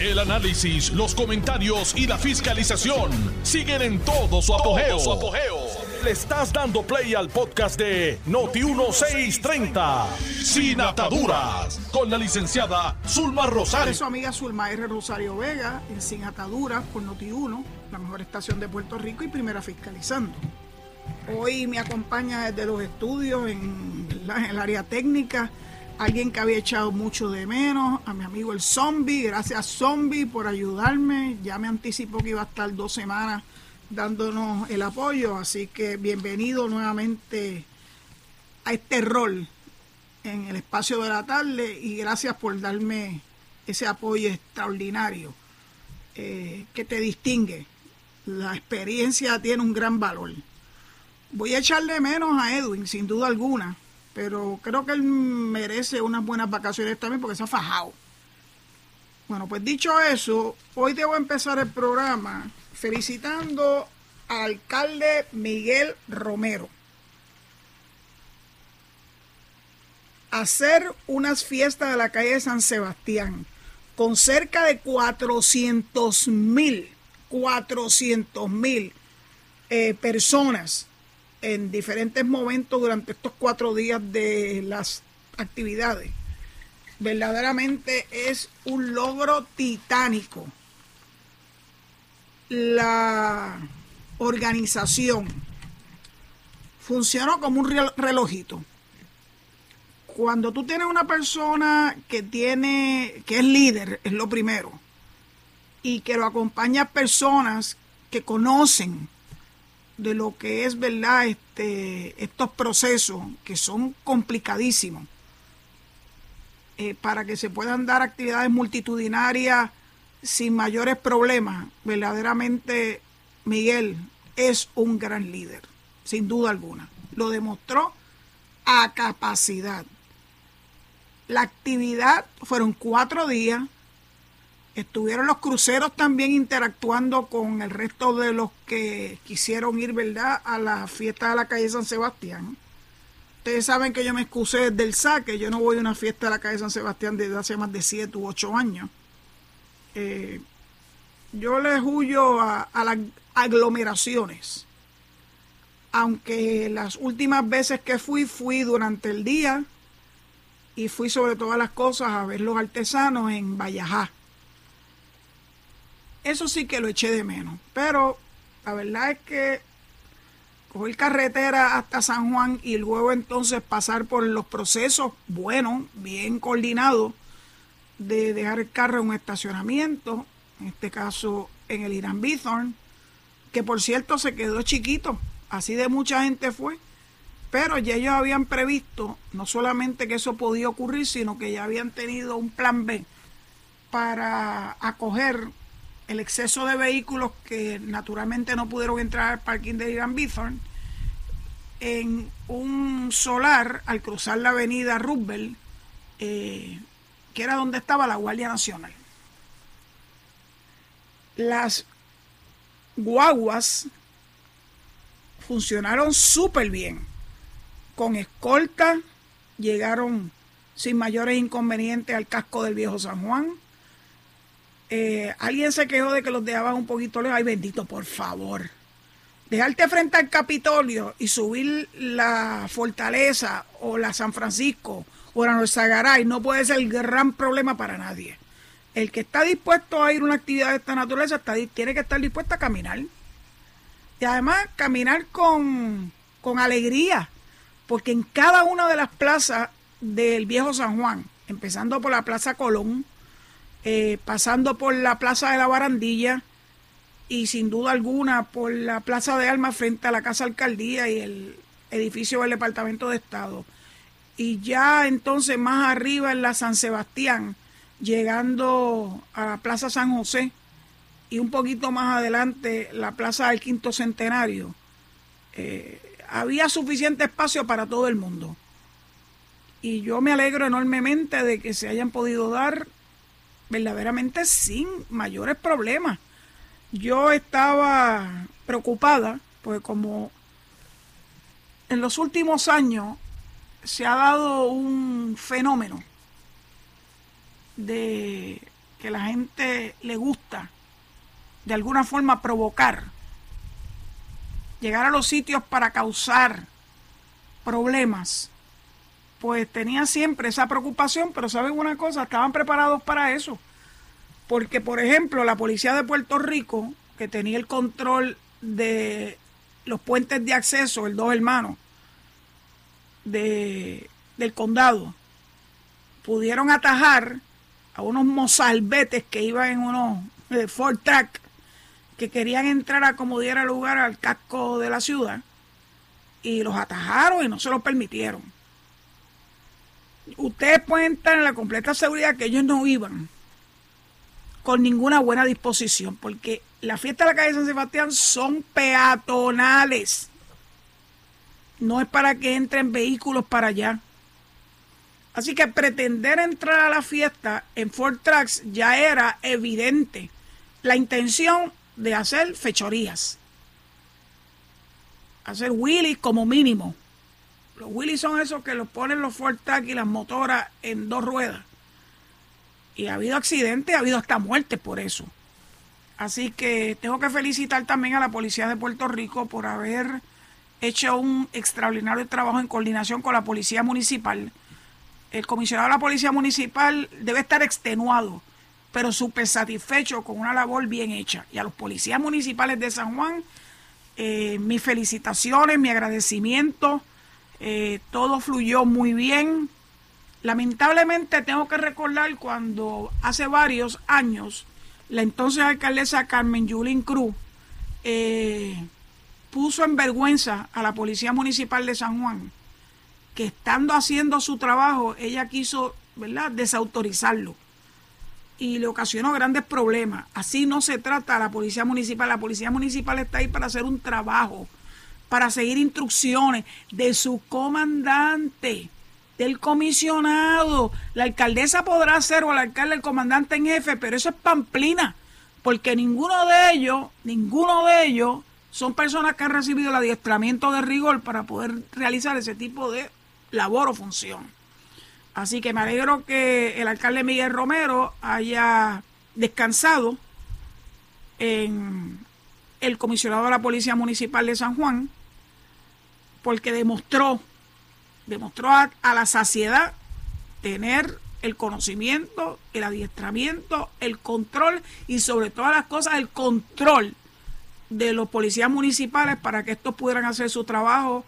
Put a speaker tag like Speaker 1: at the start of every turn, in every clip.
Speaker 1: El análisis, los comentarios y la fiscalización siguen en todo su apogeo. Le estás dando play al podcast de Noti1630, Sin Ataduras, con la licenciada Zulma Rosario.
Speaker 2: su amiga Zulma R. Rosario Vega, en Sin Ataduras, por Noti1, la mejor estación de Puerto Rico y primera fiscalizando. Hoy me acompaña desde los estudios en, en el área técnica alguien que había echado mucho de menos, a mi amigo el Zombie, gracias Zombie por ayudarme, ya me anticipó que iba a estar dos semanas dándonos el apoyo, así que bienvenido nuevamente a este rol en el espacio de la tarde y gracias por darme ese apoyo extraordinario eh, que te distingue. La experiencia tiene un gran valor. Voy a echarle menos a Edwin, sin duda alguna pero creo que él merece unas buenas vacaciones también porque se ha fajado. Bueno, pues dicho eso, hoy debo empezar el programa felicitando al alcalde Miguel Romero. Hacer unas fiestas de la calle de San Sebastián con cerca de 400 mil, 400 mil eh, personas en diferentes momentos durante estos cuatro días de las actividades. Verdaderamente es un logro titánico. La organización funcionó como un relojito. Cuando tú tienes una persona que tiene, que es líder, es lo primero, y que lo acompaña personas que conocen de lo que es verdad este, estos procesos que son complicadísimos eh, para que se puedan dar actividades multitudinarias sin mayores problemas. Verdaderamente Miguel es un gran líder, sin duda alguna. Lo demostró a capacidad. La actividad fueron cuatro días Estuvieron los cruceros también interactuando con el resto de los que quisieron ir, ¿verdad?, a la fiesta de la calle San Sebastián. Ustedes saben que yo me excusé del saque, yo no voy a una fiesta de la calle San Sebastián desde hace más de siete u ocho años. Eh, yo les huyo a, a las aglomeraciones. Aunque las últimas veces que fui, fui durante el día y fui sobre todas las cosas a ver los artesanos en Vallajá eso sí que lo eché de menos. Pero la verdad es que coger carretera hasta San Juan y luego entonces pasar por los procesos buenos, bien coordinados, de dejar el carro en un estacionamiento, en este caso en el Irán Bithorn, que por cierto se quedó chiquito, así de mucha gente fue, pero ya ellos habían previsto no solamente que eso podía ocurrir, sino que ya habían tenido un plan B para acoger el exceso de vehículos que naturalmente no pudieron entrar al parking de Irán Bithorn en un solar al cruzar la avenida Roosevelt, eh, que era donde estaba la Guardia Nacional. Las guaguas funcionaron súper bien. Con escolta llegaron sin mayores inconvenientes al casco del viejo San Juan eh, alguien se quejó de que los dejaban un poquito lejos. Ay, bendito, por favor. Dejarte frente al Capitolio y subir la Fortaleza o la San Francisco o la Garay no puede ser el gran problema para nadie. El que está dispuesto a ir a una actividad de esta naturaleza tiene que estar dispuesto a caminar. Y además caminar con, con alegría, porque en cada una de las plazas del viejo San Juan, empezando por la Plaza Colón, eh, pasando por la Plaza de la Barandilla y sin duda alguna por la Plaza de Alma frente a la Casa Alcaldía y el edificio del Departamento de Estado. Y ya entonces más arriba en la San Sebastián, llegando a la Plaza San José y un poquito más adelante la Plaza del Quinto Centenario, eh, había suficiente espacio para todo el mundo. Y yo me alegro enormemente de que se hayan podido dar verdaderamente sin mayores problemas. Yo estaba preocupada, porque como en los últimos años se ha dado un fenómeno de que la gente le gusta de alguna forma provocar, llegar a los sitios para causar problemas, pues tenía siempre esa preocupación, pero saben una cosa, estaban preparados para eso. Porque, por ejemplo, la policía de Puerto Rico, que tenía el control de los puentes de acceso, el dos hermanos, de, del condado, pudieron atajar a unos mozalbetes que iban en unos eh, Ford Track que querían entrar a como diera lugar al casco de la ciudad y los atajaron y no se lo permitieron. Ustedes pueden estar en la completa seguridad que ellos no iban con ninguna buena disposición, porque la fiesta de la calle San Sebastián son peatonales. No es para que entren vehículos para allá. Así que pretender entrar a la fiesta en Ford Tracks ya era evidente la intención de hacer fechorías. Hacer wheelies como mínimo. Los wheelies son esos que los ponen los Ford y las motoras en dos ruedas. Y ha habido accidentes, ha habido hasta muertes por eso. Así que tengo que felicitar también a la Policía de Puerto Rico por haber hecho un extraordinario trabajo en coordinación con la Policía Municipal. El comisionado de la Policía Municipal debe estar extenuado, pero súper satisfecho con una labor bien hecha. Y a los policías municipales de San Juan, eh, mis felicitaciones, mi agradecimiento. Eh, todo fluyó muy bien. Lamentablemente tengo que recordar cuando hace varios años la entonces alcaldesa Carmen Yulín Cruz eh, puso en vergüenza a la Policía Municipal de San Juan, que estando haciendo su trabajo, ella quiso ¿verdad? desautorizarlo y le ocasionó grandes problemas. Así no se trata a la Policía Municipal. La Policía Municipal está ahí para hacer un trabajo, para seguir instrucciones de su comandante del comisionado. La alcaldesa podrá ser o el alcalde el comandante en jefe, pero eso es pamplina, porque ninguno de ellos, ninguno de ellos son personas que han recibido el adiestramiento de rigor para poder realizar ese tipo de labor o función. Así que me alegro que el alcalde Miguel Romero haya descansado en el comisionado de la Policía Municipal de San Juan, porque demostró demostró a, la saciedad tener el conocimiento, el adiestramiento, el control y sobre todas las cosas el control de los policías municipales para que estos pudieran hacer su trabajo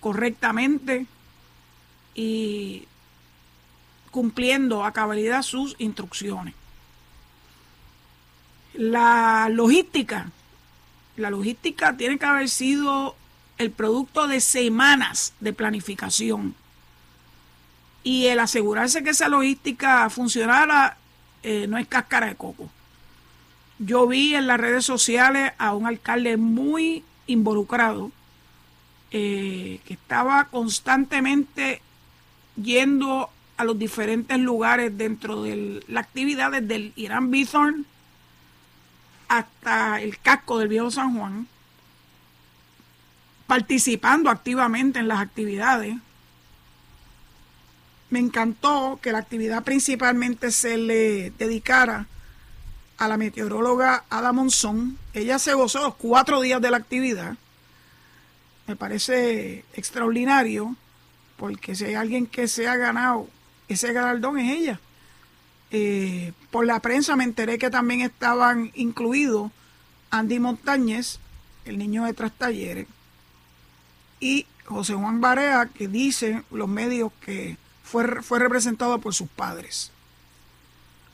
Speaker 2: correctamente y cumpliendo a cabalidad sus instrucciones. La logística, la logística tiene que haber sido el producto de semanas de planificación. Y el asegurarse que esa logística funcionara eh, no es cáscara de coco. Yo vi en las redes sociales a un alcalde muy involucrado eh, que estaba constantemente yendo a los diferentes lugares dentro de la actividad desde el Irán Bithorn hasta el casco del viejo San Juan participando activamente en las actividades. Me encantó que la actividad principalmente se le dedicara a la meteoróloga Ada Monzón. Ella se gozó los cuatro días de la actividad. Me parece extraordinario porque si hay alguien que se ha ganado ese galardón es ella. Eh, por la prensa me enteré que también estaban incluidos Andy Montañez, el niño de Tras Talleres, y José Juan Barea, que dice los medios que fue, fue representado por sus padres.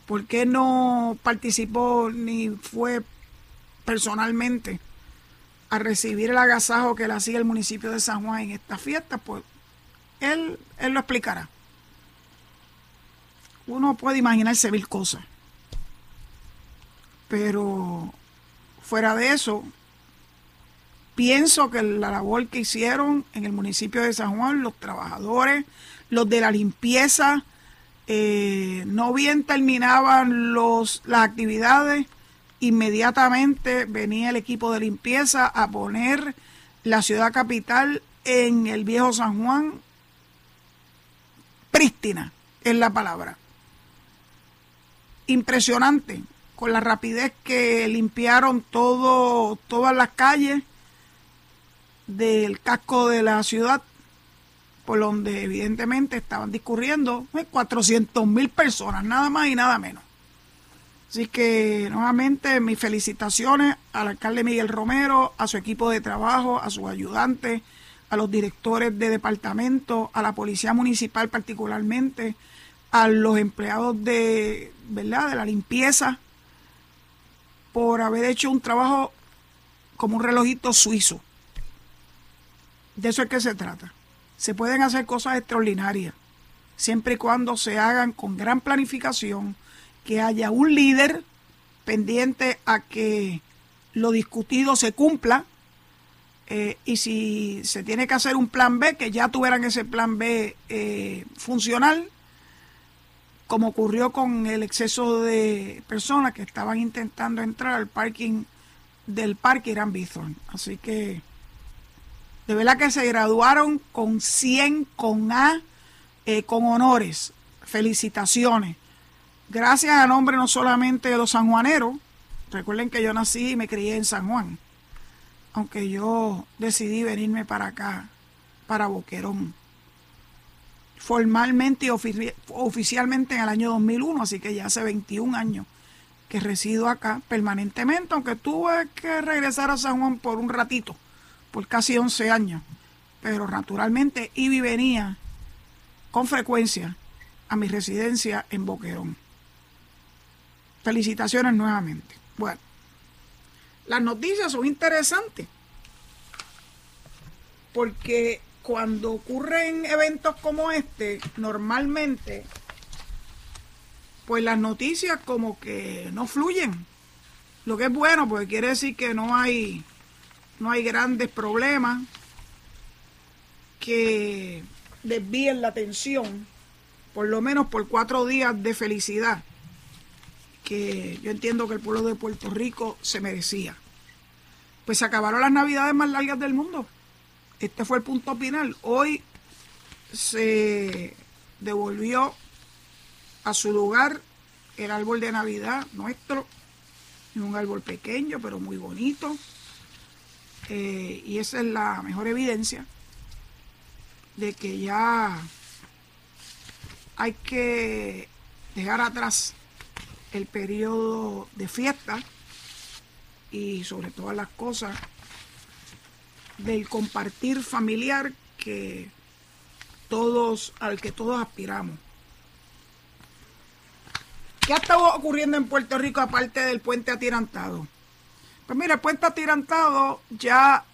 Speaker 2: ¿Por qué no participó ni fue personalmente a recibir el agasajo que le hacía el municipio de San Juan en esta fiesta? Pues él, él lo explicará. Uno puede imaginarse mil cosas. Pero fuera de eso, pienso que la labor que hicieron en el municipio de San Juan, los trabajadores, los de la limpieza, eh, no bien terminaban los, las actividades, inmediatamente venía el equipo de limpieza a poner la ciudad capital en el viejo San Juan prístina, es la palabra. impresionante con la rapidez que limpiaron todo, todas las calles del casco de la ciudad, por donde evidentemente estaban discurriendo 400 mil personas, nada más y nada menos. Así que nuevamente mis felicitaciones al alcalde Miguel Romero, a su equipo de trabajo, a sus ayudantes, a los directores de departamento, a la policía municipal particularmente, a los empleados de, ¿verdad? de la limpieza, por haber hecho un trabajo como un relojito suizo. De eso es que se trata. Se pueden hacer cosas extraordinarias, siempre y cuando se hagan con gran planificación, que haya un líder pendiente a que lo discutido se cumpla eh, y si se tiene que hacer un plan B, que ya tuvieran ese plan B eh, funcional, como ocurrió con el exceso de personas que estaban intentando entrar al parking del parque Irán Bithorn. Así que de verdad que se graduaron con 100, con A, eh, con honores. Felicitaciones. Gracias a nombre no solamente de los sanjuaneros, recuerden que yo nací y me crié en San Juan, aunque yo decidí venirme para acá, para Boquerón, formalmente y oficialmente en el año 2001, así que ya hace 21 años que resido acá permanentemente, aunque tuve que regresar a San Juan por un ratito, por casi 11 años, pero naturalmente iba venía con frecuencia a mi residencia en Boquerón. Felicitaciones nuevamente. Bueno, las noticias son interesantes porque cuando ocurren eventos como este, normalmente, pues las noticias como que no fluyen. Lo que es bueno, porque quiere decir que no hay, no hay grandes problemas que desvíen la atención, por lo menos por cuatro días de felicidad que yo entiendo que el pueblo de Puerto Rico se merecía. Pues se acabaron las navidades más largas del mundo. Este fue el punto final. Hoy se devolvió a su lugar el árbol de Navidad nuestro, un árbol pequeño pero muy bonito. Eh, y esa es la mejor evidencia de que ya hay que dejar atrás el periodo de fiesta y sobre todas las cosas del compartir familiar que todos al que todos aspiramos. ¿Qué ha estado ocurriendo en Puerto Rico aparte del puente atirantado? Pues mira, el puente atirantado ya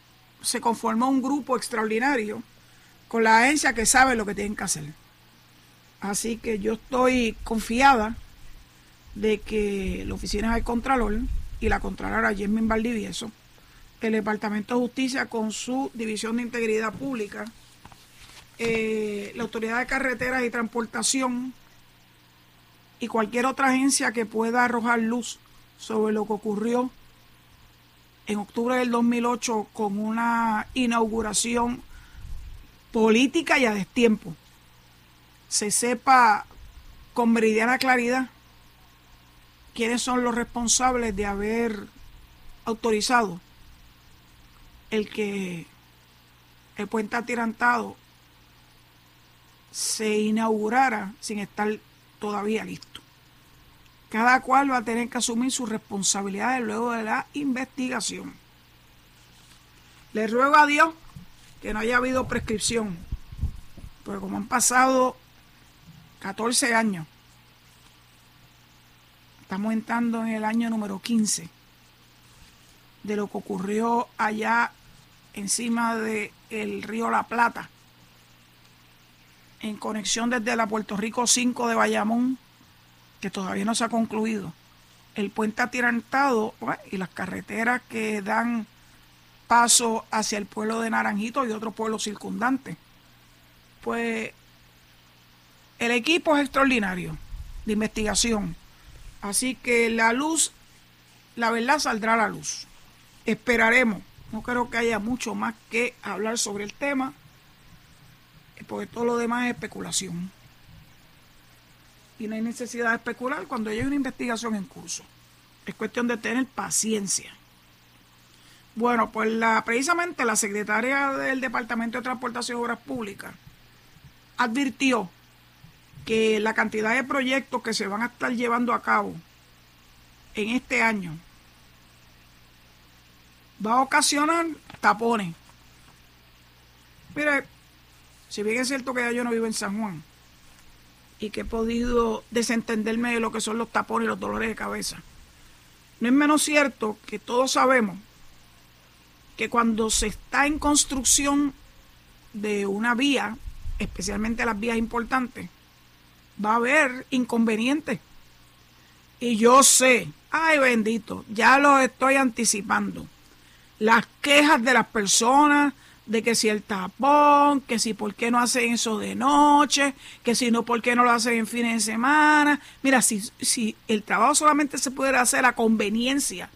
Speaker 2: se conformó un grupo extraordinario con la agencia que sabe lo que tienen que hacer. Así que yo estoy confiada de que la Oficina del Contralor y la Contralora Jermin Valdivieso, el Departamento de Justicia con su División de Integridad Pública, eh, la Autoridad de Carreteras y Transportación y cualquier otra agencia que pueda arrojar luz sobre lo que ocurrió en octubre del 2008 con una inauguración política y a destiempo, se sepa con meridiana claridad quiénes son los responsables de haber autorizado el que el puente atirantado se inaugurara sin estar todavía listo. Cada cual va a tener que asumir sus responsabilidades luego de la investigación. Le ruego a Dios que no haya habido prescripción, porque como han pasado 14 años Estamos entrando en el año número 15 de lo que ocurrió allá encima del el río La Plata, en conexión desde la Puerto Rico 5 de Bayamón, que todavía no se ha concluido. El puente atirantado y las carreteras que dan paso hacia el pueblo de Naranjito y otros pueblos circundantes. Pues el equipo es extraordinario de investigación Así que la luz, la verdad saldrá a la luz. Esperaremos. No creo que haya mucho más que hablar sobre el tema, porque todo lo demás es especulación. Y no hay necesidad de especular cuando hay una investigación en curso. Es cuestión de tener paciencia. Bueno, pues la, precisamente la secretaria del Departamento de Transportación y Obras Públicas advirtió que la cantidad de proyectos que se van a estar llevando a cabo en este año va a ocasionar tapones. Mire, si bien es cierto que ya yo no vivo en San Juan y que he podido desentenderme de lo que son los tapones y los dolores de cabeza, no es menos cierto que todos sabemos que cuando se está en construcción de una vía, especialmente las vías importantes, va a haber inconvenientes. Y yo sé, ay bendito, ya lo estoy anticipando. Las quejas de las personas de que si el tapón, que si por qué no hacen eso de noche, que si no por qué no lo hacen en fines de semana. Mira, si, si el trabajo solamente se pudiera hacer a conveniencia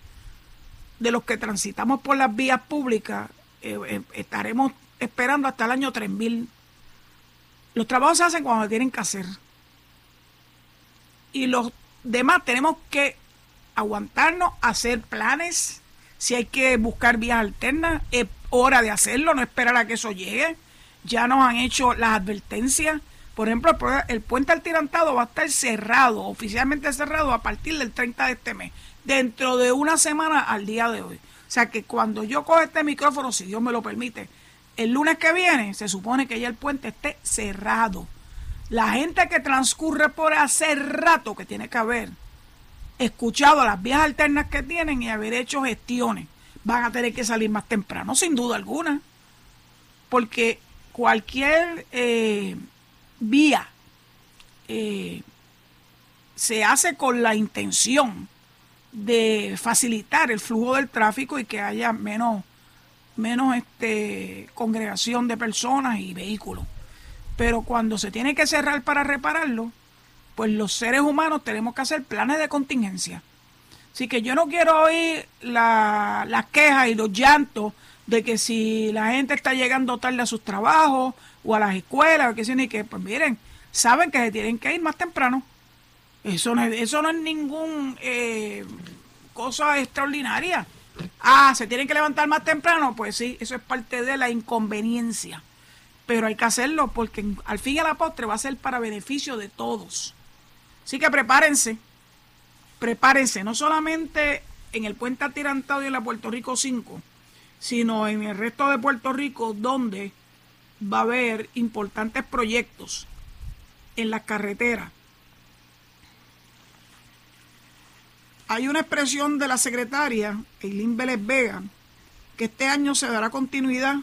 Speaker 2: de los que transitamos por las vías públicas, eh, eh, estaremos esperando hasta el año 3000. Los trabajos se hacen cuando tienen que hacer. Y los demás tenemos que aguantarnos, hacer planes. Si hay que buscar vías alternas, es hora de hacerlo, no esperar a que eso llegue. Ya nos han hecho las advertencias. Por ejemplo, el puente altirantado va a estar cerrado, oficialmente cerrado a partir del 30 de este mes dentro de una semana al día de hoy. O sea que cuando yo cojo este micrófono, si Dios me lo permite, el lunes que viene se supone que ya el puente esté cerrado. La gente que transcurre por hace rato que tiene que haber escuchado las vías alternas que tienen y haber hecho gestiones, van a tener que salir más temprano, sin duda alguna. Porque cualquier eh, vía eh, se hace con la intención de facilitar el flujo del tráfico y que haya menos, menos este, congregación de personas y vehículos. Pero cuando se tiene que cerrar para repararlo, pues los seres humanos tenemos que hacer planes de contingencia. Así que yo no quiero oír las quejas y los llantos de que si la gente está llegando tarde a sus trabajos o a las escuelas, o que, ni que, pues miren, saben que se tienen que ir más temprano. Eso no es, eso no es ningún eh, cosa extraordinaria. Ah, ¿se tienen que levantar más temprano? Pues sí, eso es parte de la inconveniencia. Pero hay que hacerlo porque al fin y a la postre va a ser para beneficio de todos. Así que prepárense, prepárense, no solamente en el puente atirantado y en la Puerto Rico 5, sino en el resto de Puerto Rico donde va a haber importantes proyectos en las carreteras Hay una expresión de la secretaria, Eileen Vélez Vega, que este año se dará continuidad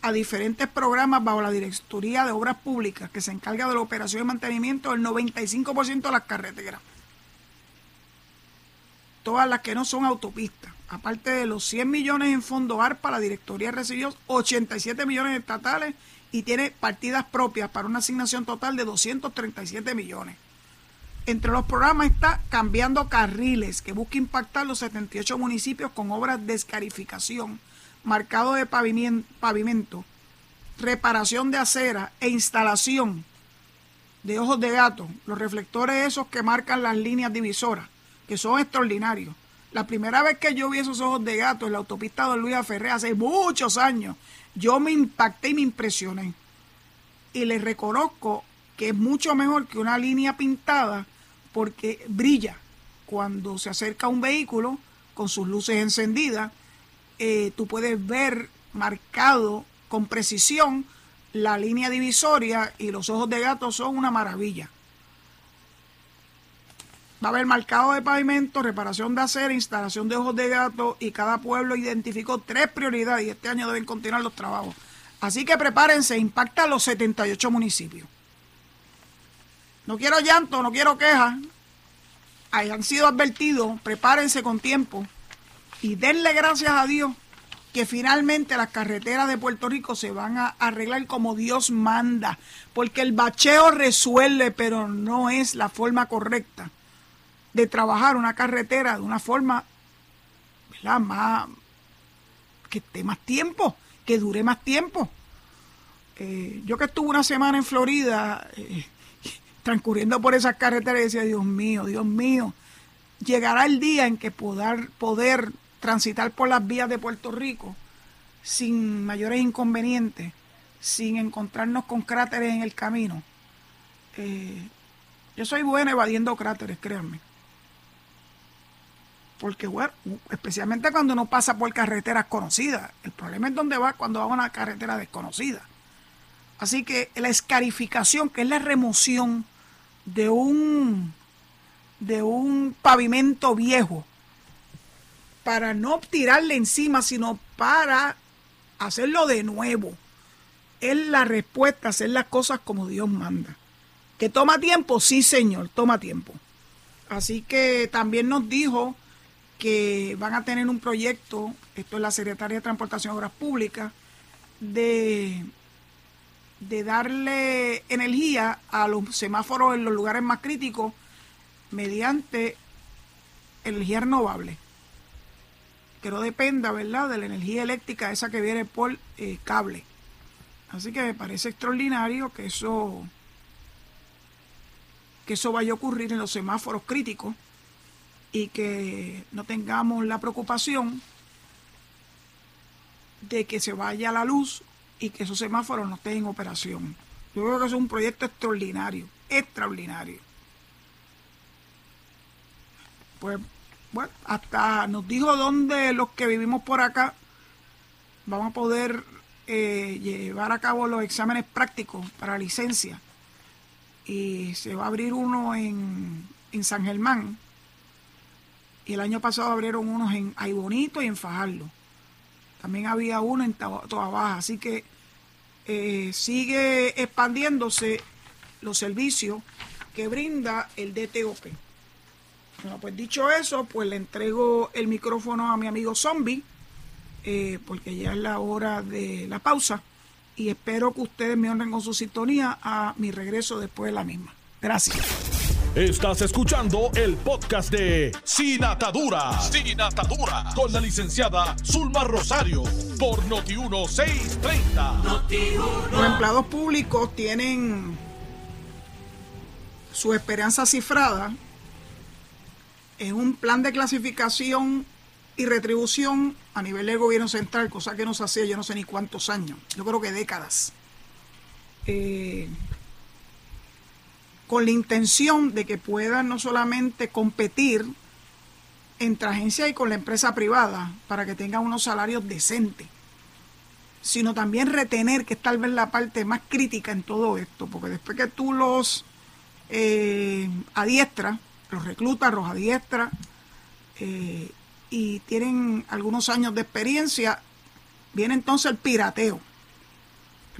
Speaker 2: a diferentes programas bajo la Directoría de Obras Públicas que se encarga de la operación y mantenimiento del 95% de las carreteras. Todas las que no son autopistas. Aparte de los 100 millones en fondo ARPA, la directoría recibió 87 millones estatales y tiene partidas propias para una asignación total de 237 millones. Entre los programas está Cambiando Carriles, que busca impactar los 78 municipios con obras de escarificación, marcado de pavimento, reparación de acera e instalación de ojos de gato, los reflectores esos que marcan las líneas divisoras, que son extraordinarios. La primera vez que yo vi esos ojos de gato en la autopista de Luis Ferré hace muchos años, yo me impacté y me impresioné. Y les reconozco que es mucho mejor que una línea pintada porque brilla cuando se acerca un vehículo con sus luces encendidas. Eh, tú puedes ver marcado con precisión la línea divisoria y los ojos de gato son una maravilla. Va a haber marcado de pavimento, reparación de acera, instalación de ojos de gato y cada pueblo identificó tres prioridades y este año deben continuar los trabajos. Así que prepárense, impacta los 78 municipios. No quiero llanto, no quiero quejas. Hayan sido advertidos, prepárense con tiempo y denle gracias a Dios que finalmente las carreteras de Puerto Rico se van a arreglar como Dios manda, porque el bacheo resuelve, pero no es la forma correcta de trabajar una carretera de una forma, ¿verdad? Más, que esté más tiempo, que dure más tiempo. Eh, yo que estuve una semana en Florida, eh, transcurriendo por esas carreteras decía, Dios mío, Dios mío, llegará el día en que poder, poder transitar por las vías de Puerto Rico sin mayores inconvenientes, sin encontrarnos con cráteres en el camino. Eh, yo soy buena evadiendo cráteres, créanme. Porque, bueno, especialmente cuando uno pasa por carreteras conocidas. El problema es donde va cuando va a una carretera desconocida. Así que la escarificación, que es la remoción de un, de un pavimento viejo, para no tirarle encima, sino para hacerlo de nuevo. Es la respuesta, hacer las cosas como Dios manda. ¿Que toma tiempo? Sí, Señor, toma tiempo. Así que también nos dijo que van a tener un proyecto, esto es la Secretaría de Transportación y Obras Públicas, de, de darle energía a los semáforos en los lugares más críticos mediante energía renovable que no dependa, ¿verdad?, de la energía eléctrica esa que viene por eh, cable. Así que me parece extraordinario que eso que eso vaya a ocurrir en los semáforos críticos y que no tengamos la preocupación de que se vaya la luz y que esos semáforos no estén en operación. Yo creo que es un proyecto extraordinario, extraordinario. Pues bueno, hasta nos dijo dónde los que vivimos por acá vamos a poder eh, llevar a cabo los exámenes prácticos para licencia. Y se va a abrir uno en, San Germán. Y el año pasado abrieron unos en Aybonito y en Fajardo. También había uno en Toa Baja. Así que eh, sigue expandiéndose los servicios que brinda el DTOP. Bueno, pues dicho eso, pues le entrego el micrófono a mi amigo Zombie, eh, porque ya es la hora de la pausa y espero que ustedes me honren con su sintonía a mi regreso después de la misma. Gracias.
Speaker 1: Estás escuchando el podcast de Sin Atadura. Sin Atadura. Con la licenciada Zulma Rosario. Por Noti1630.
Speaker 2: Los empleados públicos tienen su esperanza cifrada en un plan de clasificación y retribución a nivel del gobierno central, cosa que no se hacía yo no sé ni cuántos años, yo creo que décadas, eh, con la intención de que puedan no solamente competir entre agencias y con la empresa privada para que tengan unos salarios decentes, sino también retener, que es tal vez la parte más crítica en todo esto, porque después que tú los eh, adiestras, los reclutas, los adiestras, eh, y tienen algunos años de experiencia, viene entonces el pirateo.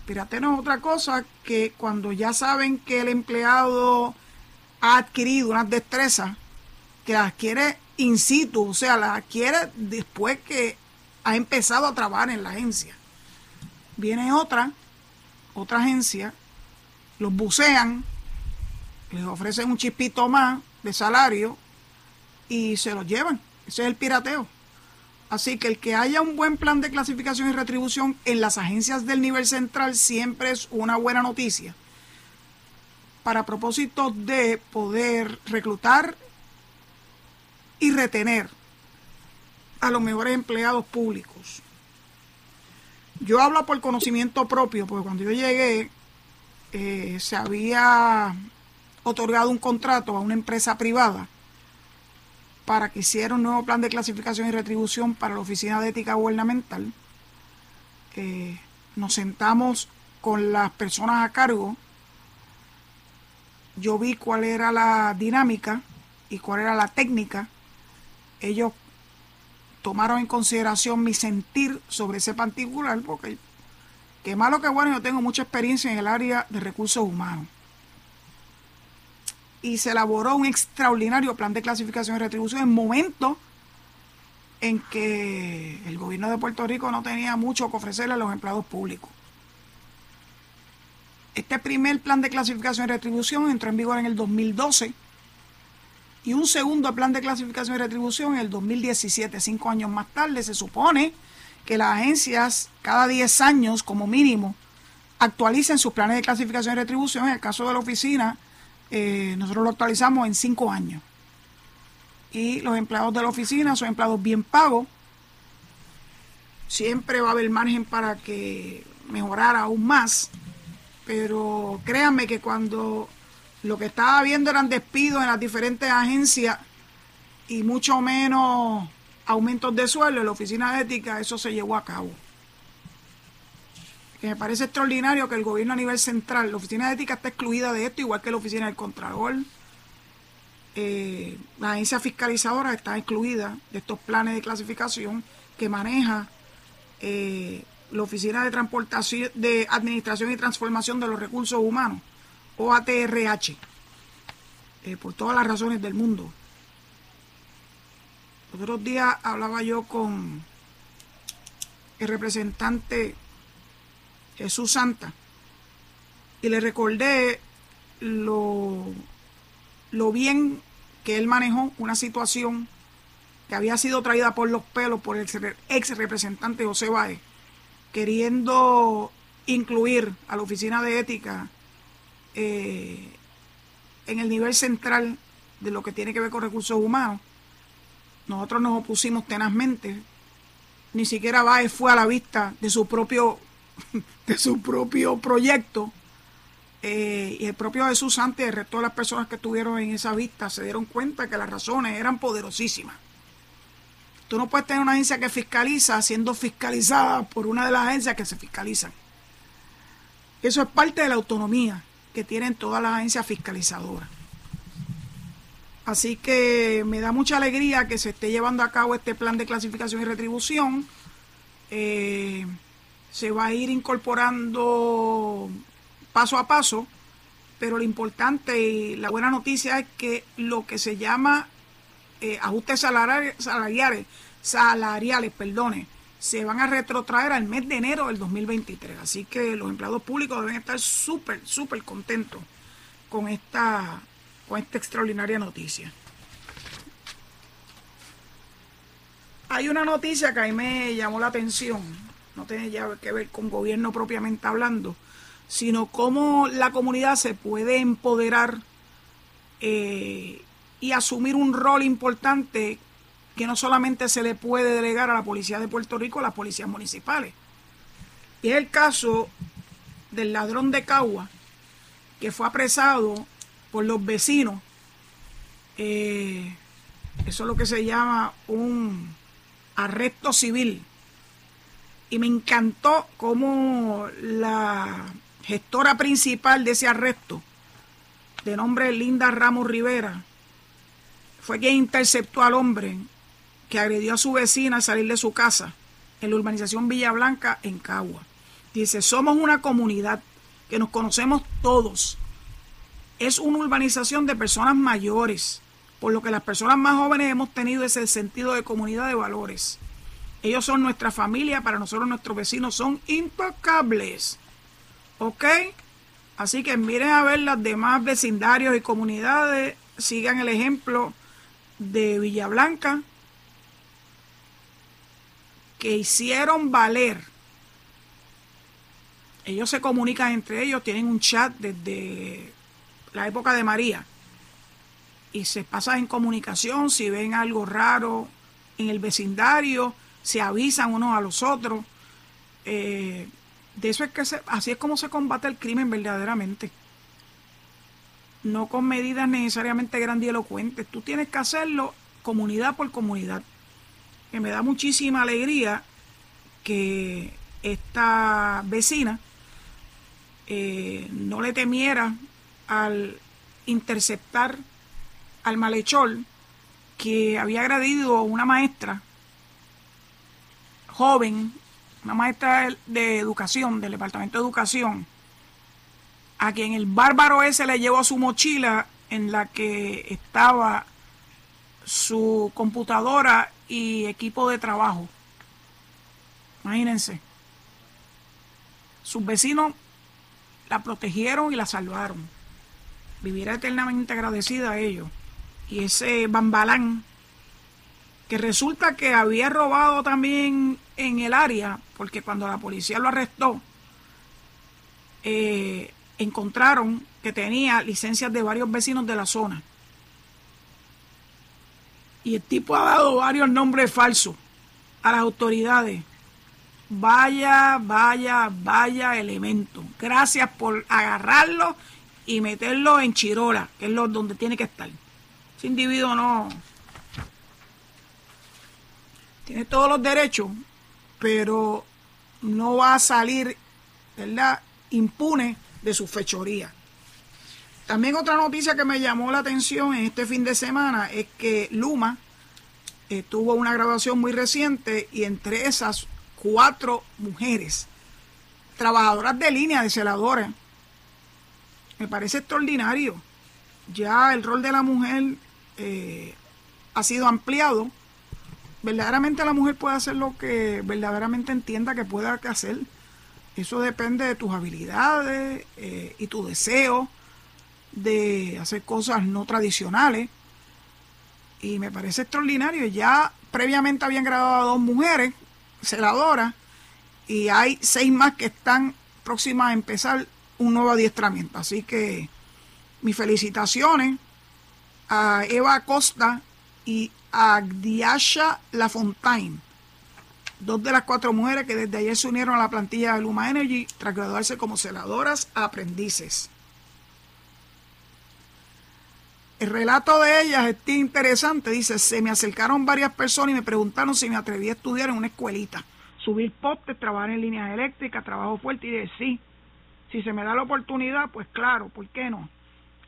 Speaker 2: Pirateo es otra cosa que cuando ya saben que el empleado ha adquirido unas destrezas, que las adquiere in situ, o sea, las adquiere después que ha empezado a trabajar en la agencia. Viene otra, otra agencia, los bucean, les ofrecen un chispito más, de salario y se los llevan. Ese es el pirateo. Así que el que haya un buen plan de clasificación y retribución en las agencias del nivel central siempre es una buena noticia para propósito de poder reclutar y retener a los mejores empleados públicos. Yo hablo por conocimiento propio, porque cuando yo llegué eh, se había otorgado un contrato a una empresa privada para que hiciera un nuevo plan de clasificación y retribución para la Oficina de Ética Gubernamental. Eh, nos sentamos con las personas a cargo. Yo vi cuál era la dinámica y cuál era la técnica. Ellos tomaron en consideración mi sentir sobre ese particular, porque que malo que bueno, yo tengo mucha experiencia en el área de recursos humanos y se elaboró un extraordinario plan de clasificación y retribución en momentos en que el gobierno de Puerto Rico no tenía mucho que ofrecerle a los empleados públicos. Este primer plan de clasificación y retribución entró en vigor en el 2012 y un segundo plan de clasificación y retribución en el 2017, cinco años más tarde. Se supone que las agencias cada 10 años como mínimo actualicen sus planes de clasificación y retribución. En el caso de la oficina, eh, nosotros lo actualizamos en cinco años. Y los empleados de la oficina son empleados bien pagos. Siempre va a haber margen para que mejorar aún más. Pero créanme que cuando lo que estaba viendo eran despidos en las diferentes agencias y mucho menos aumentos de sueldo en la oficina de ética, eso se llevó a cabo. Me parece extraordinario que el gobierno a nivel central, la oficina de ética está excluida de esto, igual que la oficina del Contralor. Eh, la agencia fiscalizadora está excluida de estos planes de clasificación que maneja eh, la Oficina de Administración y Transformación de los Recursos Humanos, o ATRH, eh, por todas las razones del mundo. Los otros días hablaba yo con el representante Jesús Santa y le recordé lo, lo bien que él manejó una situación que había sido traída por los pelos por el ex representante José Báez, queriendo incluir a la oficina de ética eh, en el nivel central de lo que tiene que ver con recursos humanos nosotros nos opusimos tenazmente. Ni siquiera Baez fue a la vista de su propio, de su propio proyecto. Eh, y el propio Jesús antes, el resto de las personas que estuvieron en esa vista se dieron cuenta que las razones eran poderosísimas. Tú no puedes tener una agencia que fiscaliza siendo fiscalizada por una de las agencias que se fiscalizan. Eso es parte de la autonomía que tienen todas las agencias fiscalizadoras. Así que me da mucha alegría que se esté llevando a cabo este plan de clasificación y retribución. Eh, se va a ir incorporando paso a paso, pero lo importante y la buena noticia es que lo que se llama eh, ajustes salariales, salariales, salariales perdone, se van a retrotraer al mes de enero del 2023. Así que los empleados públicos deben estar súper, súper contentos con esta con esta extraordinaria noticia. Hay una noticia que a mí me llamó la atención, no tiene ya que ver con gobierno propiamente hablando, sino cómo la comunidad se puede empoderar eh, y asumir un rol importante que no solamente se le puede delegar a la Policía de Puerto Rico, a las policías municipales. Y es el caso del ladrón de Cagua, que fue apresado por los vecinos. Eh, eso es lo que se llama un arresto civil. Y me encantó cómo la gestora principal de ese arresto, de nombre Linda Ramos Rivera, fue quien interceptó al hombre que agredió a su vecina al salir de su casa en la urbanización Villa Blanca en Cagua. Dice, somos una comunidad que nos conocemos todos es una urbanización de personas mayores, por lo que las personas más jóvenes hemos tenido ese sentido de comunidad de valores. Ellos son nuestra familia, para nosotros nuestros vecinos son intocables. ¿Ok? Así que miren a ver las demás vecindarios y comunidades, sigan el ejemplo de Villa Blanca, que hicieron valer. Ellos se comunican entre ellos, tienen un chat desde la época de María, y se pasa en comunicación, si ven algo raro en el vecindario, se avisan unos a los otros. Eh, de eso es que así es como se combate el crimen verdaderamente. No con medidas necesariamente grandilocuentes. Tú tienes que hacerlo comunidad por comunidad. Que me da muchísima alegría que esta vecina eh, no le temiera al interceptar al malhechor que había agredido a una maestra joven, una maestra de educación, del departamento de educación, a quien el bárbaro ese le llevó su mochila en la que estaba su computadora y equipo de trabajo. Imagínense. Sus vecinos la protegieron y la salvaron vivirá eternamente agradecida a ellos. Y ese bambalán, que resulta que había robado también en el área, porque cuando la policía lo arrestó, eh, encontraron que tenía licencias de varios vecinos de la zona. Y el tipo ha dado varios nombres falsos a las autoridades. Vaya, vaya, vaya elemento. Gracias por agarrarlo y meterlo en Chirola, que es lo, donde tiene que estar. Ese individuo no tiene todos los derechos, pero no va a salir, ¿verdad?, impune de su fechoría. También otra noticia que me llamó la atención en este fin de semana es que Luma eh, tuvo una grabación muy reciente y entre esas cuatro mujeres, trabajadoras de línea de celadores, me parece extraordinario. Ya el rol de la mujer eh, ha sido ampliado. Verdaderamente la mujer puede hacer lo que verdaderamente entienda que pueda hacer. Eso depende de tus habilidades eh, y tu deseo de hacer cosas no tradicionales. Y me parece extraordinario. Ya previamente habían grabado a dos mujeres celadoras y hay seis más que están próximas a empezar un nuevo adiestramiento. Así que mis felicitaciones a Eva Costa y a Diasha Lafontaine, dos de las cuatro mujeres que desde ayer se unieron a la plantilla de Luma Energy tras graduarse como celadoras aprendices. El relato de ellas es interesante. Dice, se me acercaron varias personas y me preguntaron si me atreví a estudiar en una escuelita. Subir postes, trabajar en líneas eléctricas, trabajo fuerte y de sí. Si se me da la oportunidad, pues claro, ¿por qué no?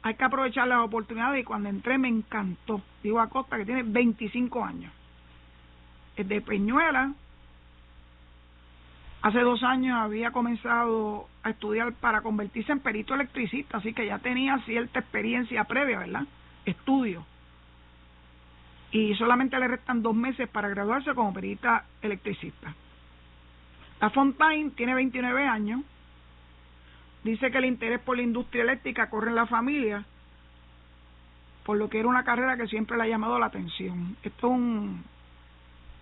Speaker 2: Hay que aprovechar las oportunidades y cuando entré me encantó. Digo a Costa que tiene 25 años. Es de Peñuela. Hace dos años había comenzado a estudiar para convertirse en perito electricista, así que ya tenía cierta experiencia previa, ¿verdad? estudio y solamente le restan dos meses para graduarse como perita electricista. La Fontaine tiene 29 años, dice que el interés por la industria eléctrica corre en la familia, por lo que era una carrera que siempre le ha llamado la atención. Esto es un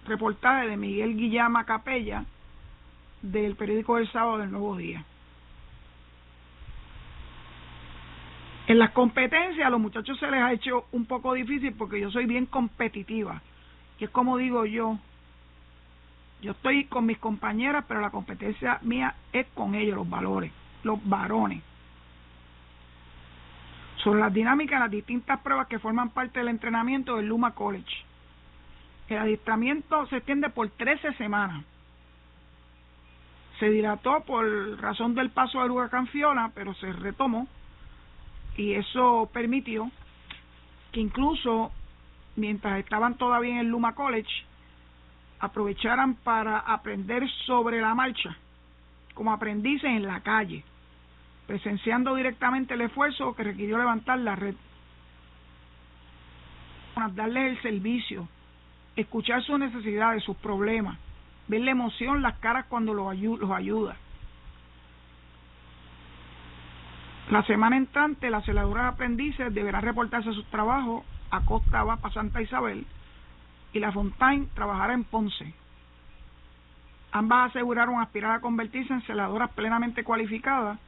Speaker 2: reportaje de Miguel Guillama Capella del periódico El Sábado del Nuevo Día. En las competencias a los muchachos se les ha hecho un poco difícil porque yo soy bien competitiva. Y es como digo yo, yo estoy con mis compañeras, pero la competencia mía es con ellos, los valores, los varones. Sobre las dinámicas, las distintas pruebas que forman parte del entrenamiento del Luma College. El adiestramiento se extiende por 13 semanas. Se dilató por razón del paso del huracán Fiona, pero se retomó y eso permitió que incluso mientras estaban todavía en el Luma College aprovecharan para aprender sobre la marcha como aprendices en la calle, presenciando directamente el esfuerzo que requirió levantar la red, darles el servicio, escuchar sus necesidades, sus problemas, ver la emoción, las caras cuando los, ayuda. La semana entrante, la celadora de aprendices deberá reportarse a sus trabajos a Costa Bapa Santa Isabel y la Fontaine trabajará en Ponce. Ambas aseguraron aspirar a convertirse en celadoras plenamente cualificadas,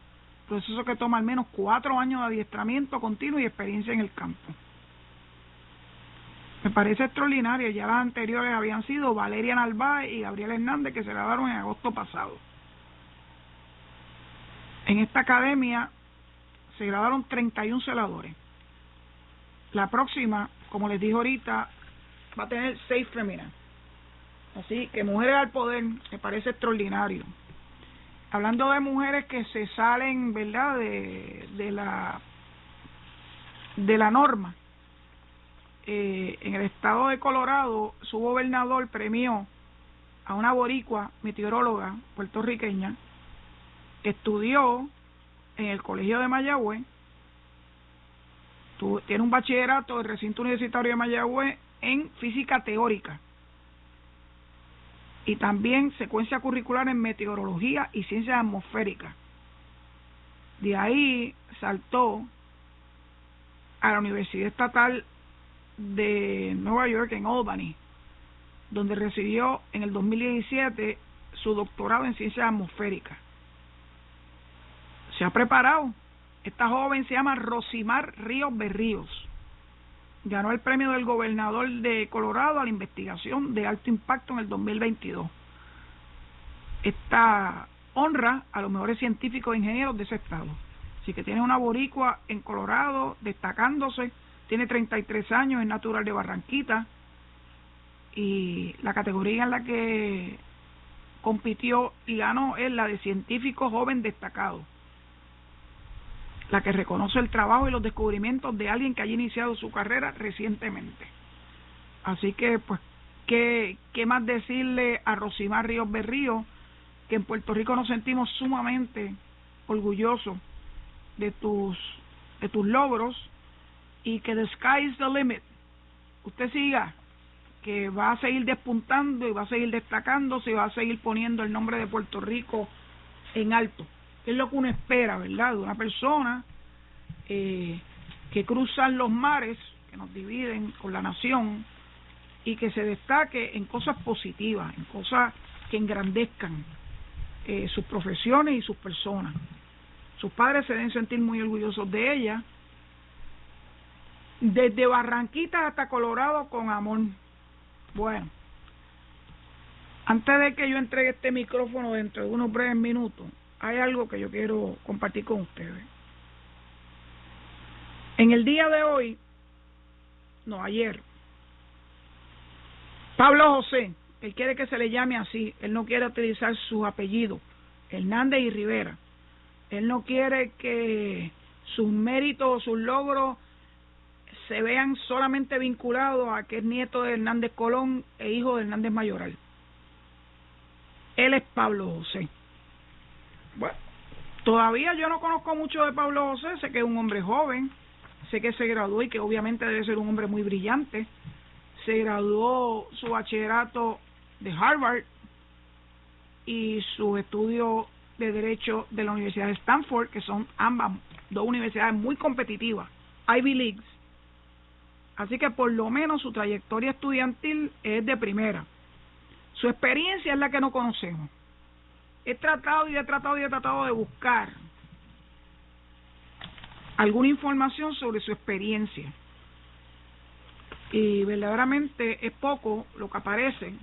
Speaker 2: proceso que toma al menos cuatro años de adiestramiento continuo y experiencia en el campo. Me parece extraordinario, ya las anteriores habían sido Valeria Narváez y Gabriel Hernández, que se graduaron en agosto pasado. En esta academia se grabaron 31 celadores. La próxima, como les dije ahorita, va a tener 6 féminas. Así que Mujeres al Poder me parece extraordinario. Hablando de mujeres que se salen, ¿verdad?, de, de la de la norma. Eh, en el estado de Colorado, su gobernador premió a una boricua meteoróloga puertorriqueña que estudió en el Colegio de Mayagüez, tiene un bachillerato del recinto universitario de Mayagüez en física teórica y también secuencia curricular en meteorología y ciencias atmosféricas. De ahí saltó a la Universidad Estatal de Nueva York en Albany, donde recibió en el 2017 su doctorado en ciencias atmosféricas se ha preparado Esta joven se llama Rosimar Ríos Berríos. Ganó el premio del gobernador de Colorado a la investigación de alto impacto en el 2022. Esta honra a los mejores científicos e ingenieros de ese estado. Así que tiene una boricua en Colorado destacándose, tiene 33 años, es natural de Barranquita y la categoría en la que compitió y ganó es la de científico joven destacado, la que reconoce el trabajo y los descubrimientos de alguien que haya iniciado su carrera recientemente. Así que, pues, ¿qué, qué más decirle a Rosimar Ríos Berrío? Que en Puerto Rico nos sentimos sumamente orgullosos de tus, de tus logros y que the sky is the limit. Usted siga, que va a seguir despuntando y va a seguir destacándose y va a seguir poniendo el nombre de Puerto Rico en alto. Es lo que uno espera, ¿verdad? De una persona eh, que cruza los mares que nos dividen con la nación y que se destaque en cosas positivas, en cosas que engrandezcan eh, sus profesiones y sus personas. Sus padres se deben sentir muy orgullosos de ella. Desde Barranquita hasta Colorado con amor. Bueno, antes de que yo entregue este micrófono dentro de unos breves minutos, hay algo que yo quiero compartir con ustedes. En el día de hoy, no, ayer, Pablo José, él quiere que se le llame así, él no quiere utilizar sus apellidos, Hernández y Rivera. Él no quiere que sus méritos o sus logros se vean solamente vinculados a que es nieto de Hernández Colón e hijo de Hernández Mayoral. Él es Pablo José. Bueno, todavía yo no conozco mucho de Pablo José, sé que es un hombre joven, sé que se graduó y que obviamente debe ser un hombre muy brillante. Se graduó su bachillerato de Harvard y su estudio de Derecho de la Universidad de Stanford, que son ambas dos universidades muy competitivas, Ivy Leagues. Así que por lo menos su trayectoria estudiantil es de primera. Su experiencia es la que no conocemos. He tratado y he tratado y he tratado de buscar alguna información sobre su experiencia. Y verdaderamente es poco lo que aparece.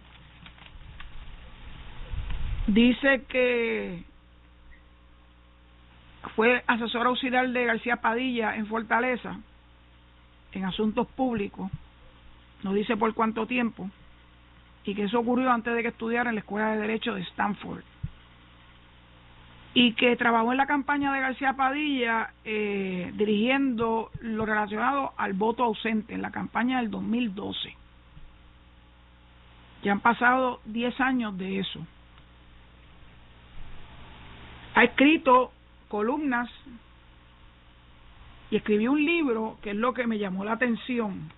Speaker 2: Dice que fue asesor auxiliar de García Padilla en Fortaleza, en asuntos públicos, no dice por cuánto tiempo, y que eso ocurrió antes de que estudiara en la Escuela de Derecho de Stanford. Y que trabajó en la campaña de García Padilla eh, dirigiendo lo relacionado al voto ausente en la campaña del 2012. Ya han pasado 10 años de eso. Ha escrito columnas y escribí un libro que es lo que me llamó la atención.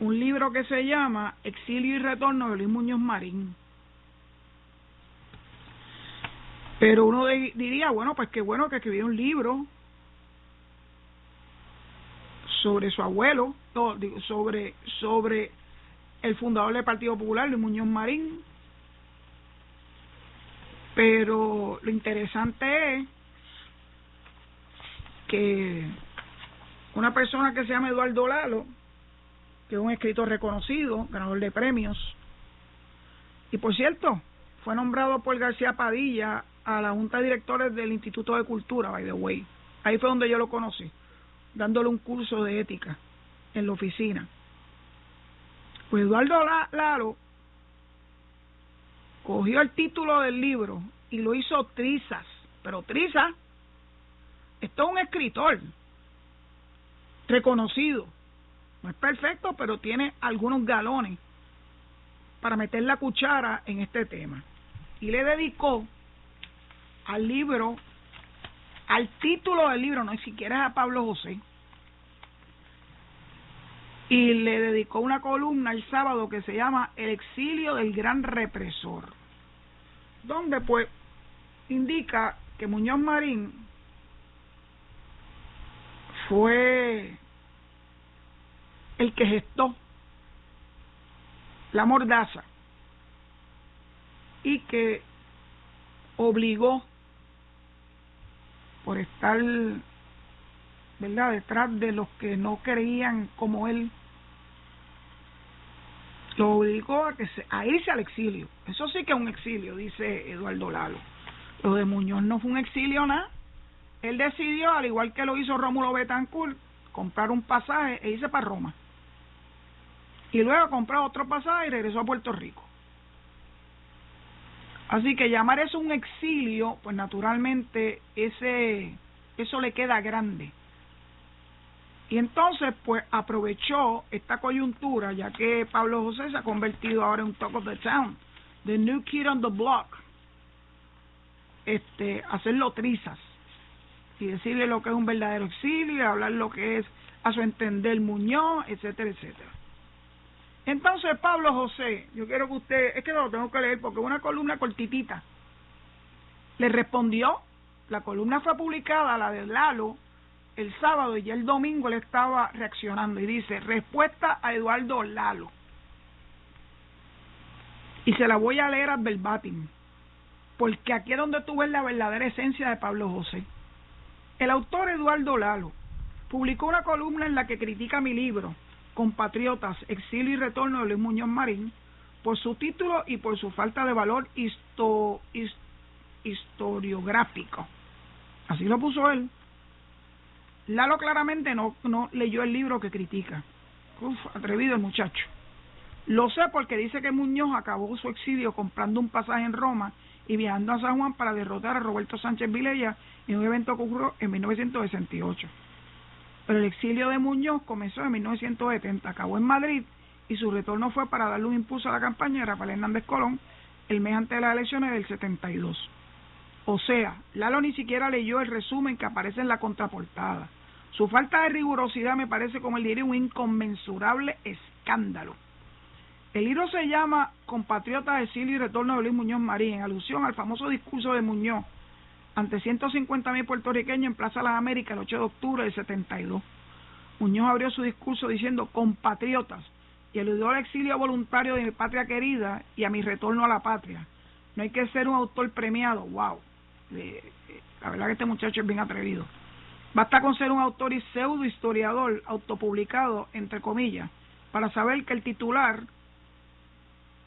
Speaker 2: Un libro que se llama Exilio y Retorno de Luis Muñoz Marín. Pero uno diría, bueno, pues qué bueno que escribió un libro sobre su abuelo, sobre, sobre el fundador del Partido Popular, Luis Muñoz Marín, pero lo interesante es que una persona que se llama Eduardo Lalo, que es un escritor reconocido, ganador de premios, y por cierto, fue nombrado por García Padilla a la Junta de Directores del Instituto de Cultura, by the way. Ahí fue donde yo lo conocí, dándole un curso de ética en la oficina. Pues Eduardo Lalo cogió el título del libro y lo hizo trizas, pero trizas, esto es un escritor reconocido, no es perfecto, pero tiene algunos galones para meter la cuchara en este tema. Y le dedicó al libro, al título del libro, no ni siquiera es a Pablo José, y le dedicó una columna el sábado que se llama El exilio del gran represor donde pues indica que Muñoz Marín fue el que gestó la mordaza y que obligó por estar, ¿verdad?, detrás de los que no creían como él, lo obligó a, que se, a irse al exilio. Eso sí que es un exilio, dice Eduardo Lalo. Lo de Muñoz no fue un exilio nada. Él decidió, al igual que lo hizo Rómulo Betancourt, comprar un pasaje e irse para Roma. Y luego compró otro pasaje y regresó a Puerto Rico. Así que llamar eso un exilio, pues naturalmente ese eso le queda grande. Y entonces, pues aprovechó esta coyuntura, ya que Pablo José se ha convertido ahora en un talk of the town, the new kid on the block, este, hacerlo trizas y decirle lo que es un verdadero exilio, hablar lo que es a su entender Muñoz, etcétera, etcétera. Entonces, Pablo José, yo quiero que usted, es que lo tengo que leer porque una columna cortitita, le respondió, la columna fue publicada, la de Lalo, el sábado y ya el domingo le estaba reaccionando y dice, respuesta a Eduardo Lalo. Y se la voy a leer al verbatim, porque aquí es donde tú ves la verdadera esencia de Pablo José. El autor Eduardo Lalo publicó una columna en la que critica mi libro, compatriotas, exilio y retorno de Luis Muñoz Marín, por su título y por su falta de valor historiográfico. Así lo puso él. Lalo claramente no, no leyó el libro que critica. Uf, atrevido el muchacho. Lo sé porque dice que Muñoz acabó su exilio comprando un pasaje en Roma y viajando a San Juan para derrotar a Roberto Sánchez Vilella en un evento que ocurrió en 1968 pero el exilio de Muñoz comenzó en 1970, acabó en Madrid y su retorno fue para darle un impulso a la campaña de Rafael Hernández Colón el mes antes de las elecciones del 72. O sea, Lalo ni siquiera leyó el resumen que aparece en la contraportada. Su falta de rigurosidad me parece, como él diría, un inconmensurable escándalo. El libro se llama Compatriota, exilio y retorno de Luis Muñoz Marín, en alusión al famoso discurso de Muñoz ante 150 mil puertorriqueños en Plaza Las Américas el 8 de octubre del 72. Muñoz abrió su discurso diciendo compatriotas y aludió al exilio voluntario de mi patria querida y a mi retorno a la patria. No hay que ser un autor premiado, wow. La verdad que este muchacho es bien atrevido. Basta con ser un autor y pseudo historiador autopublicado, entre comillas, para saber que el titular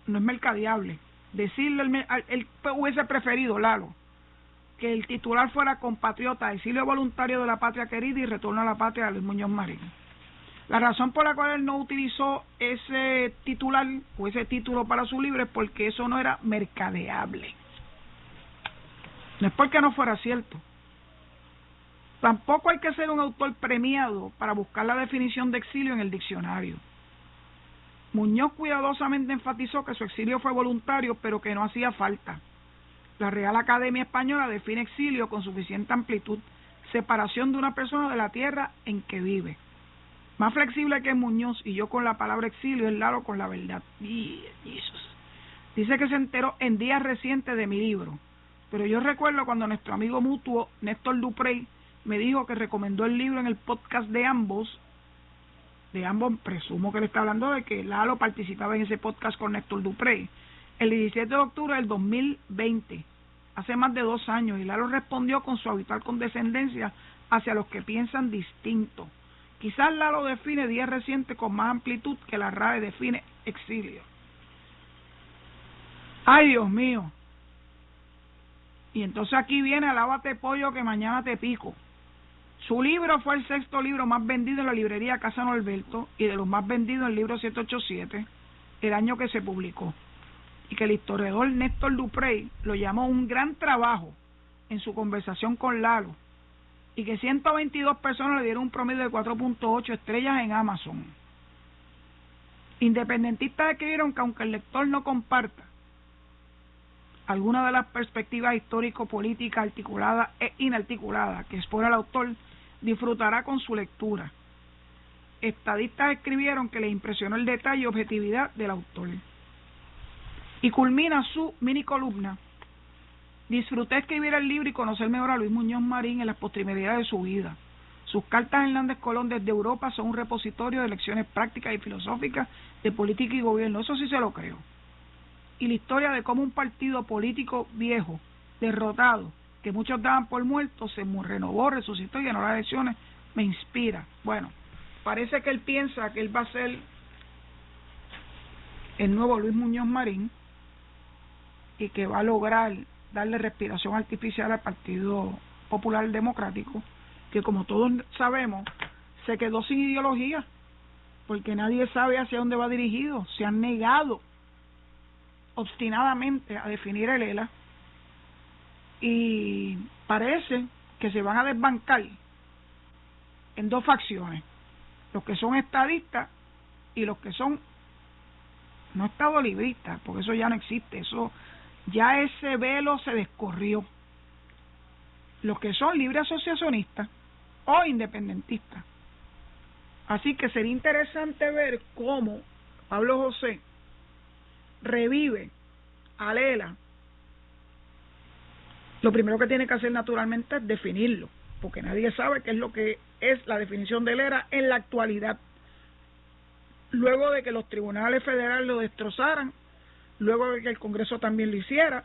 Speaker 2: no es mercadeable. Decirle, él hubiese preferido, Lalo, que el titular fuera compatriota, exilio voluntario de la patria querida y retorno a la patria de Luis Muñoz Marín. La razón por la cual él no utilizó ese titular o ese título para su libro es porque eso no era mercadeable. No es porque no fuera cierto. Tampoco hay que ser un autor premiado para buscar la definición de exilio en el diccionario. Muñoz cuidadosamente enfatizó que su exilio fue voluntario, pero que no hacía falta. La Real Academia Española define exilio con suficiente amplitud, separación de una persona de la tierra en que vive. Más flexible que Muñoz y yo con la palabra exilio es Lalo con la verdad. Dice que se enteró en días recientes de mi libro, pero yo recuerdo cuando nuestro amigo mutuo Néstor Duprey me dijo que recomendó el libro en el podcast de ambos, de ambos presumo que le está hablando de que Lalo participaba en ese podcast con Néstor Duprey, el 17 de octubre del 2020 hace más de dos años y Lalo respondió con su habitual condescendencia hacia los que piensan distinto. Quizás Lalo define días recientes con más amplitud que la RAE define exilio. Ay, Dios mío. Y entonces aquí viene Alábate Pollo que mañana te pico. Su libro fue el sexto libro más vendido en la librería Casa Norberto y de los más vendidos en el libro 787 el año que se publicó y que el historiador Néstor Duprey lo llamó un gran trabajo en su conversación con Lalo y que 122 personas le dieron un promedio de 4.8 estrellas en Amazon. Independentistas escribieron que aunque el lector no comparta alguna de las perspectivas histórico-políticas articuladas e inarticuladas que expone el autor, disfrutará con su lectura. Estadistas escribieron que les impresionó el detalle y objetividad del autor. Y culmina su mini columna. Disfruté escribir el libro y conocer mejor a Luis Muñoz Marín en las postrimerías de su vida. Sus cartas Hernández Colón desde Europa son un repositorio de lecciones prácticas y filosóficas de política y gobierno. Eso sí se lo creo. Y la historia de cómo un partido político viejo, derrotado que muchos daban por muerto, se renovó, resucitó y ganó las elecciones, me inspira. Bueno, parece que él piensa que él va a ser el nuevo Luis Muñoz Marín y que va a lograr darle respiración artificial al Partido Popular Democrático, que como todos sabemos, se quedó sin ideología, porque nadie sabe hacia dónde va dirigido, se han negado obstinadamente a definir el ELA y parece que se van a desbancar en dos facciones, los que son estadistas y los que son no estado libristas, porque eso ya no existe, eso ya ese velo se descorrió. Los que son libres asociacionistas o independentistas. Así que sería interesante ver cómo Pablo José revive a Lela. Lo primero que tiene que hacer naturalmente es definirlo, porque nadie sabe qué es lo que es la definición de Lela en la actualidad. Luego de que los tribunales federales lo destrozaran luego de que el Congreso también lo hiciera.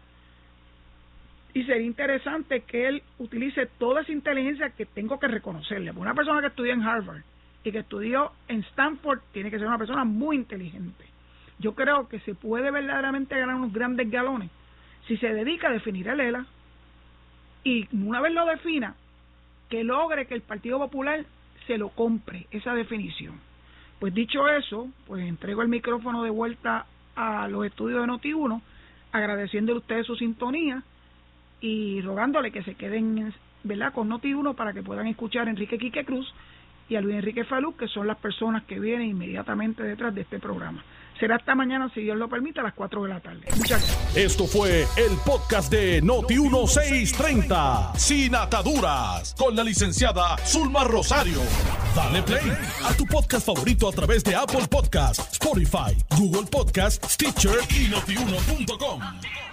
Speaker 2: Y sería interesante que él utilice toda esa inteligencia que tengo que reconocerle. Una persona que estudió en Harvard y que estudió en Stanford tiene que ser una persona muy inteligente. Yo creo que se puede verdaderamente ganar unos grandes galones si se dedica a definir el ELA y una vez lo defina, que logre que el Partido Popular se lo compre, esa definición. Pues dicho eso, pues entrego el micrófono de vuelta a los estudios de Noti1, agradeciéndole a ustedes su sintonía y rogándole que se queden ¿verdad? con Noti1 para que puedan escuchar a Enrique Quique Cruz y a Luis Enrique Falú, que son las personas que vienen inmediatamente detrás de este programa. Será hasta mañana, si Dios lo permite, a las 4 de la tarde. Muchas gracias.
Speaker 1: Esto fue el podcast de Noti1630, sin ataduras, con la licenciada Zulma Rosario. Dale play a tu podcast favorito a través de Apple Podcasts, Spotify, Google Podcasts, Stitcher y notiuno.com.